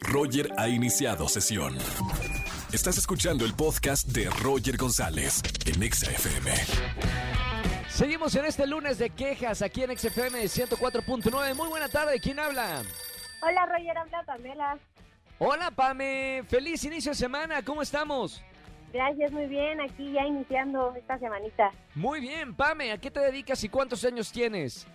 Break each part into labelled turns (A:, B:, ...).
A: Roger ha iniciado sesión. Estás escuchando el podcast de Roger González en Exa FM.
B: Seguimos en este lunes de quejas aquí en XFM 104.9. Muy buena tarde, ¿quién habla?
C: Hola Roger, habla Pamela.
B: Hola Pame, feliz inicio de semana, ¿cómo estamos?
C: Gracias, muy bien, aquí ya iniciando esta semanita.
B: Muy bien, Pame, ¿a qué te dedicas y cuántos años tienes?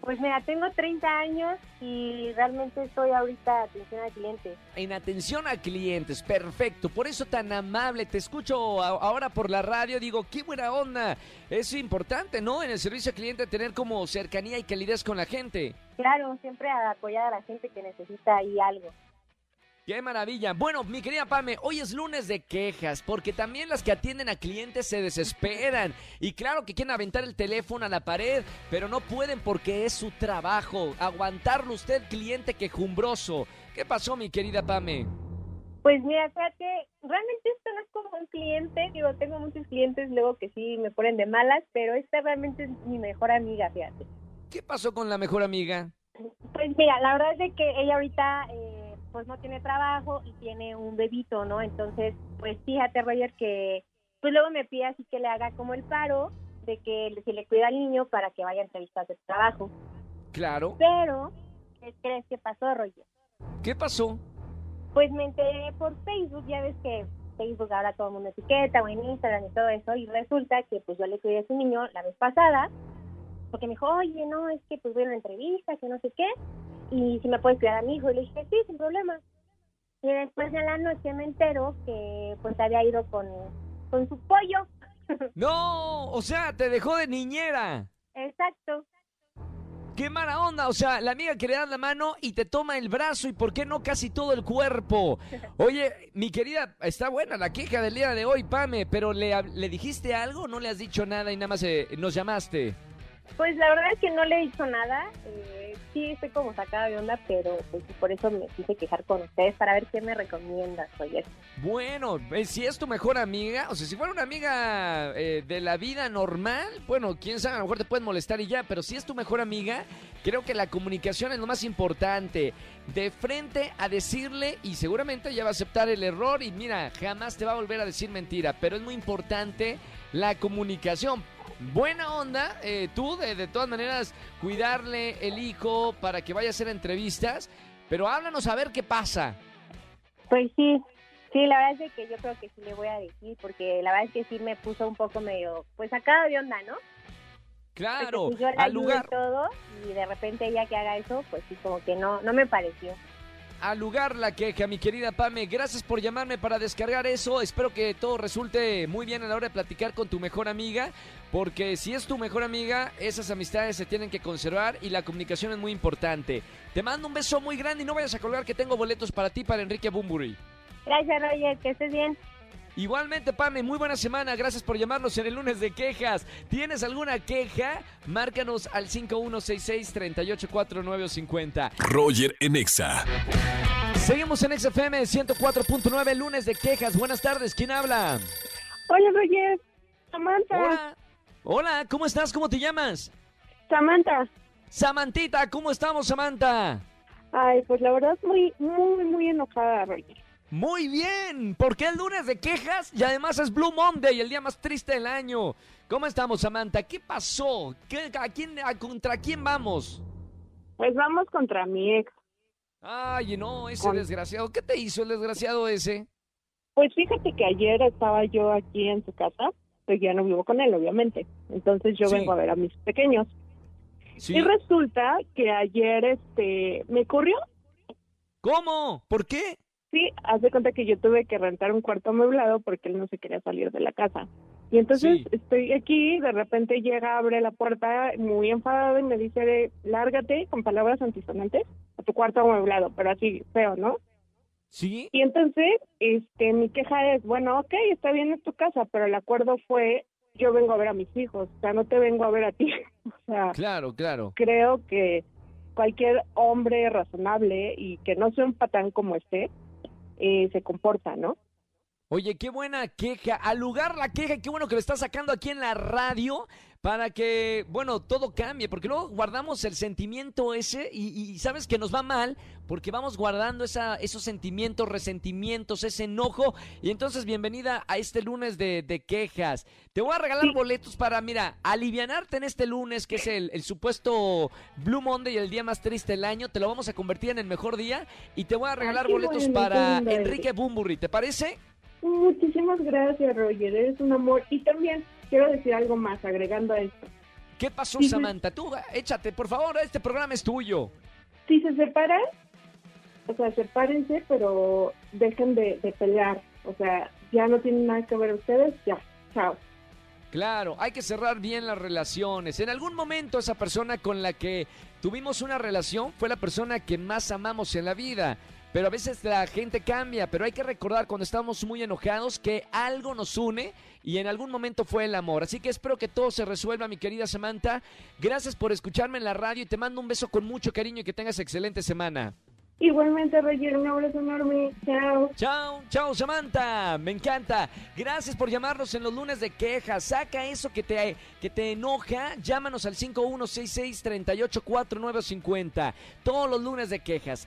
C: Pues mira, tengo 30 años y realmente estoy ahorita atención al cliente.
B: En atención a clientes, perfecto, por eso tan amable, te escucho a- ahora por la radio, digo, qué buena onda, es importante, ¿no? En el servicio al cliente tener como cercanía y calidez con la gente.
C: Claro, siempre a apoyar a la gente que necesita ahí algo.
B: Qué maravilla. Bueno, mi querida Pame, hoy es lunes de quejas, porque también las que atienden a clientes se desesperan. Y claro que quieren aventar el teléfono a la pared, pero no pueden porque es su trabajo. Aguantarlo usted, cliente quejumbroso. ¿Qué pasó, mi querida Pame?
C: Pues mira, fíjate, realmente esto no es como un cliente, digo, tengo muchos clientes luego que sí me ponen de malas, pero esta realmente es mi mejor amiga, fíjate.
B: ¿Qué pasó con la mejor amiga?
C: Pues mira, la verdad es de que ella ahorita pues no tiene trabajo y tiene un bebito, ¿no? Entonces, pues fíjate, Roger, que pues luego me pide así que le haga como el paro de que si le cuida al niño para que vaya a entrevistas de trabajo.
B: Claro.
C: Pero, ¿qué crees que pasó, Roger?
B: ¿Qué pasó?
C: Pues me enteré por Facebook, ya ves que Facebook ahora todo el mundo etiqueta o en Instagram y todo eso, y resulta que pues yo le cuidé a su niño la vez pasada, porque me dijo, oye, no, es que pues voy a una entrevista, que no sé qué, y si me puedes cuidar a mi hijo, y le dije, sí, sin problema. Y después de la noche me entero que pues había ido con, con su pollo.
B: No, o sea, te dejó de niñera.
C: Exacto.
B: ¡Qué mala onda! O sea, la amiga que le das la mano y te toma el brazo y por qué no casi todo el cuerpo. Oye, mi querida, está buena la queja del día de hoy, Pame, pero ¿le, le dijiste algo? ¿No le has dicho nada y nada más eh, nos llamaste?
C: Pues la verdad es que no le dicho nada. Eh, sí, estoy como sacada de onda, pero pues por eso me quise quejar con ustedes para ver qué me recomiendas, oye.
B: Bueno, eh, si es tu mejor amiga, o sea, si fuera una amiga eh, de la vida normal, bueno, quién sabe, a lo mejor te pueden molestar y ya, pero si es tu mejor amiga, creo que la comunicación es lo más importante. De frente a decirle y seguramente ella va a aceptar el error y mira, jamás te va a volver a decir mentira, pero es muy importante la comunicación. Buena onda, eh, tú de, de todas maneras cuidarle el hijo para que vaya a hacer entrevistas, pero háblanos a ver qué pasa.
C: Pues sí, sí, la verdad es que yo creo que sí le voy a decir, porque la verdad es que sí me puso un poco medio, pues sacado de onda, ¿no?
B: Claro,
C: pues, yo
B: al lugar,
C: todo, y de repente ella que haga eso, pues sí, como que no, no me pareció.
B: Al lugar la queja, mi querida Pame. Gracias por llamarme para descargar eso. Espero que todo resulte muy bien a la hora de platicar con tu mejor amiga, porque si es tu mejor amiga, esas amistades se tienen que conservar y la comunicación es muy importante. Te mando un beso muy grande y no vayas a colgar que tengo boletos para ti para Enrique Bumburi.
C: Gracias, Roger, que estés bien.
B: Igualmente, Pame, muy buena semana. Gracias por llamarnos en el lunes de quejas. ¿Tienes alguna queja? Márcanos al 5166-384950.
A: Roger en Exa.
B: Seguimos en XFM 104.9, lunes de quejas. Buenas tardes, ¿quién habla?
C: Hola, Roger. Samantha.
B: Hola. Hola, ¿cómo estás? ¿Cómo te llamas?
C: Samantha.
B: Samantita, ¿cómo estamos, Samantha?
C: Ay, pues la verdad muy, muy, muy enojada, Roger.
B: Muy bien, porque el lunes de quejas y además es Blue Monday, el día más triste del año. ¿Cómo estamos, Samantha? ¿Qué pasó? ¿Qué, a quién, a- ¿Contra quién vamos?
D: Pues vamos contra mi ex.
B: Ay, no, ese
D: Con-
B: desgraciado. ¿Qué te hizo el desgraciado ese?
D: Pues fíjate que ayer estaba yo aquí en su casa, pues ya no vivo con él, obviamente. Entonces yo
B: Sí.
D: vengo a ver a mis pequeños.
B: Sí.
D: Y resulta que ayer este me corrió.
B: ¿Cómo? ¿Por qué?
D: Sí, haz de cuenta que yo tuve que rentar un cuarto amueblado porque él no se quería salir de la casa. Y entonces
B: Sí.
D: estoy aquí, de repente llega, abre la puerta muy enfadado y me dice, lárgate con palabras antisonantes a tu cuarto amueblado, pero así feo, ¿no?
B: ¿Sí?
D: Y entonces, este, mi queja es, bueno, ok, está bien en tu casa, pero el acuerdo fue, yo vengo a ver a mis hijos, o sea, no te vengo a ver a ti. o sea,
B: Claro, claro.
D: creo que cualquier hombre razonable y que no sea un patán como este, eh, se comporta, ¿no?
B: Oye, qué buena queja. Al lugar la queja, qué bueno que lo estás sacando aquí en la radio. para que, bueno, todo cambie, porque luego guardamos el sentimiento ese y, y sabes que nos va mal porque vamos guardando esa, esos sentimientos, resentimientos, ese enojo. Y entonces, bienvenida a este lunes de, de quejas. Te voy a regalar boletos para, mira, alivianarte en este lunes, que es el, el supuesto Blue Monday, el día más triste del año. Te lo vamos a convertir en el mejor día y te voy a regalar boletos
D: bueno,
B: para Enrique Bumburri. ¿Te parece?
D: Muchísimas gracias, Roger. Eres un amor. Y también quiero decir algo más, agregando a esto.
B: ¿Qué pasó,
D: sí.
B: Samantha? Tú, échate, por favor, este programa es tuyo.
D: Si se separan, o sea, sepárense, pero dejen de, de pelear. O sea, ya no tienen nada que ver ustedes, ya. Chao.
B: Claro, hay que cerrar bien las relaciones. En algún momento esa persona con la que tuvimos una relación fue la persona que más amamos en la vida. Pero a veces la gente cambia, pero hay que recordar cuando estamos muy enojados que algo nos une y en algún momento fue el amor. Así que espero que todo se resuelva, mi querida Samantha. Gracias por escucharme en la radio y te mando un beso con mucho cariño y que tengas excelente semana.
D: Igualmente, Roger, un abrazo enorme. Chao.
B: Chao, chao Samantha, me encanta. Gracias por llamarnos en los lunes de quejas. Saca eso que te, que te enoja. Llámanos al 5166-384950. Todos los lunes de quejas.